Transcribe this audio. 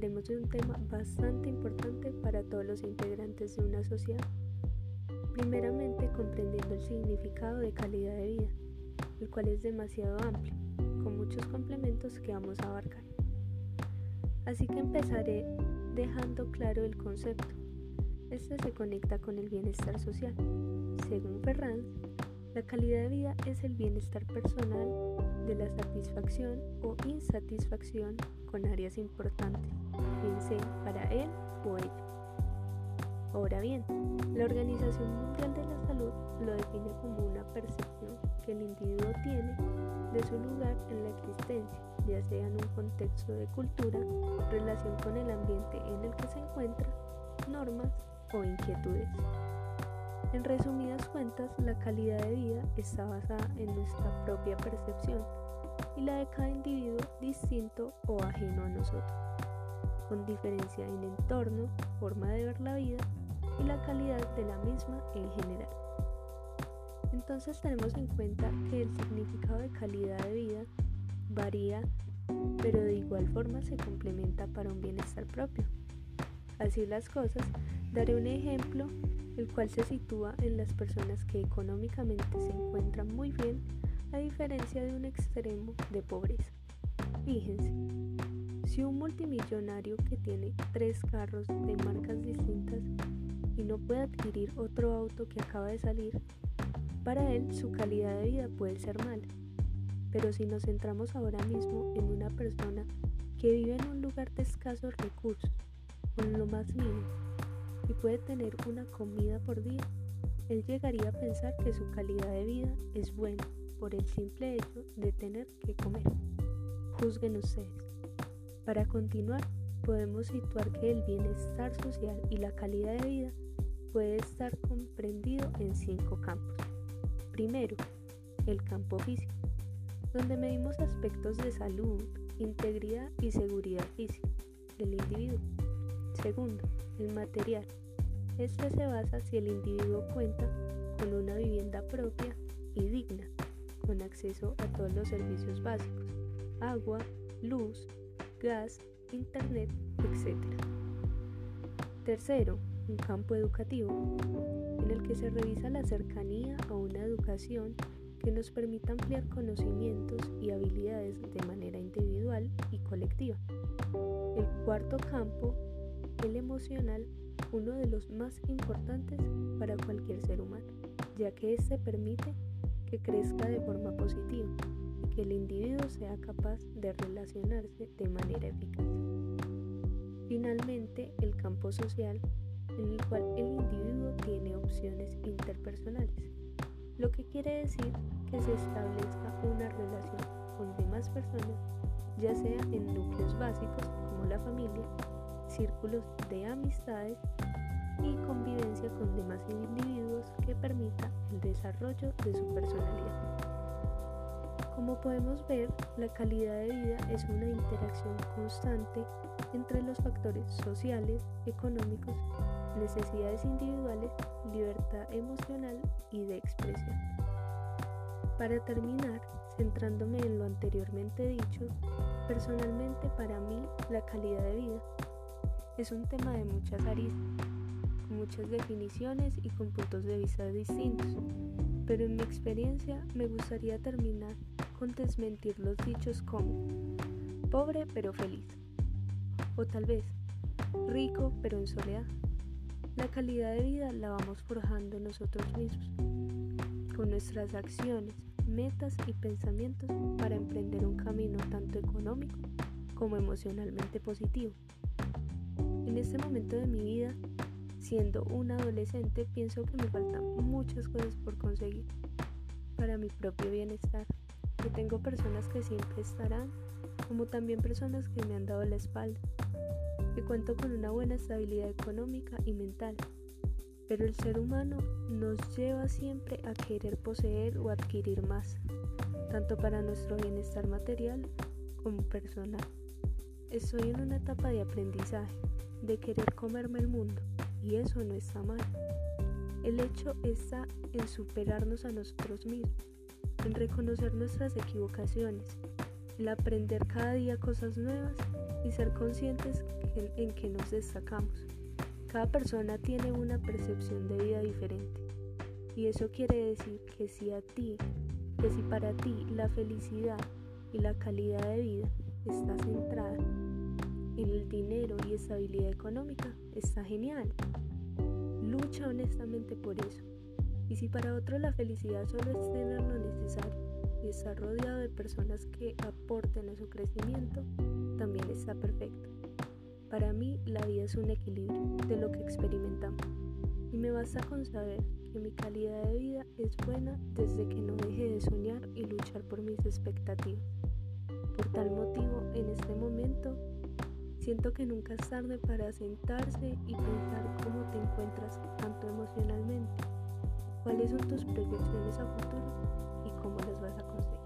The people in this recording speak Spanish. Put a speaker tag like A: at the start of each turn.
A: hablaremos de un tema bastante importante para todos los integrantes de una sociedad. Primeramente, comprendiendo el significado de calidad de vida, el cual es demasiado amplio, con muchos complementos que vamos a abarcar. Así que empezaré dejando claro el concepto. Este se conecta con el bienestar social. Según Ferrand, la calidad de vida es el bienestar personal de la satisfacción o insatisfacción con áreas importantes, bien sea para él o ella. Ahora bien, la Organización Mundial de la Salud lo define como una percepción que el individuo tiene de su lugar en la existencia, ya sea en un contexto de cultura, relación con el ambiente en el que se encuentra, normas o inquietudes. En resumidas cuentas, la calidad de vida está basada en nuestra propia percepción y la de cada individuo distinto o ajeno a nosotros, con diferencia en entorno, forma de ver la vida y la calidad de la misma en general. Entonces tenemos en cuenta que el significado de calidad de vida varía, pero de igual forma se complementa para un bienestar propio. Así las cosas, daré un ejemplo el cual se sitúa en las personas que económicamente se encuentran muy bien a diferencia de un extremo de pobreza. Fíjense, si un multimillonario que tiene tres carros de marcas distintas y no puede adquirir otro auto que acaba de salir, para él su calidad de vida puede ser mala. Pero si nos centramos ahora mismo en una persona que vive en un lugar de escasos recursos, lo más mínimo, y puede tener una comida por día, él llegaría a pensar que su calidad de vida es buena por el simple hecho de tener que comer. Juzguen ustedes. Para continuar, podemos situar que el bienestar social y la calidad de vida puede estar comprendido en cinco campos. Primero, el campo físico, donde medimos aspectos de salud, integridad y seguridad física del individuo. Segundo, el material. Este se basa si el individuo cuenta con una vivienda propia y digna, con acceso a todos los servicios básicos, agua, luz, gas, internet, etc. Tercero, un campo educativo, en el que se revisa la cercanía a una educación que nos permita ampliar conocimientos y habilidades de manera individual y colectiva. El cuarto campo, el emocional, uno de los más importantes para cualquier ser humano, ya que éste permite que crezca de forma positiva y que el individuo sea capaz de relacionarse de manera eficaz. Finalmente, el campo social en el cual el individuo tiene opciones interpersonales, lo que quiere decir que se establezca una relación con demás personas, ya sea en núcleos básicos como la familia, círculos de amistades y convivencia con demás individuos que permita el desarrollo de su personalidad. Como podemos ver, la calidad de vida es una interacción constante entre los factores sociales, económicos, necesidades individuales, libertad emocional y de expresión. Para terminar, centrándome en lo anteriormente dicho, personalmente para mí la calidad de vida es un tema de muchas aristas, con muchas definiciones y con puntos de vista distintos, pero en mi experiencia me gustaría terminar con desmentir los dichos como pobre pero feliz, o tal vez rico pero en soledad. La calidad de vida la vamos forjando nosotros mismos, con nuestras acciones, metas y pensamientos para emprender un camino tanto económico como emocionalmente positivo. En este momento de mi vida, siendo un adolescente, pienso que me faltan muchas cosas por conseguir para mi propio bienestar, que tengo personas que siempre estarán, como también personas que me han dado la espalda que cuento con una buena estabilidad económica y mental, pero el ser humano nos lleva siempre a querer poseer o adquirir más, tanto para nuestro bienestar material como personal. Estoy en una etapa de aprendizaje, de querer comerme el mundo, y eso no está mal. El hecho está en superarnos a nosotros mismos, en reconocer nuestras equivocaciones, el aprender cada día cosas nuevas y ser conscientes en, que nos destacamos. Cada persona tiene una percepción de vida diferente y eso quiere decir que si a ti, que si para ti la felicidad y la calidad de vida está centrada estabilidad económica, está genial. Lucha honestamente por eso. Y si para otro la felicidad solo es tener lo necesario y estar rodeado de personas que aporten a su crecimiento, también está perfecto. Para mí la vida es un equilibrio de lo que experimentamos y me basta con saber que mi calidad de vida es buena desde que no deje de soñar y luchar por mis expectativas. Por tal motivo, en este momento, Siento que nunca es tarde para sentarse y pensar cómo te encuentras tanto emocionalmente, cuáles son tus proyecciones a futuro y cómo las vas a conseguir.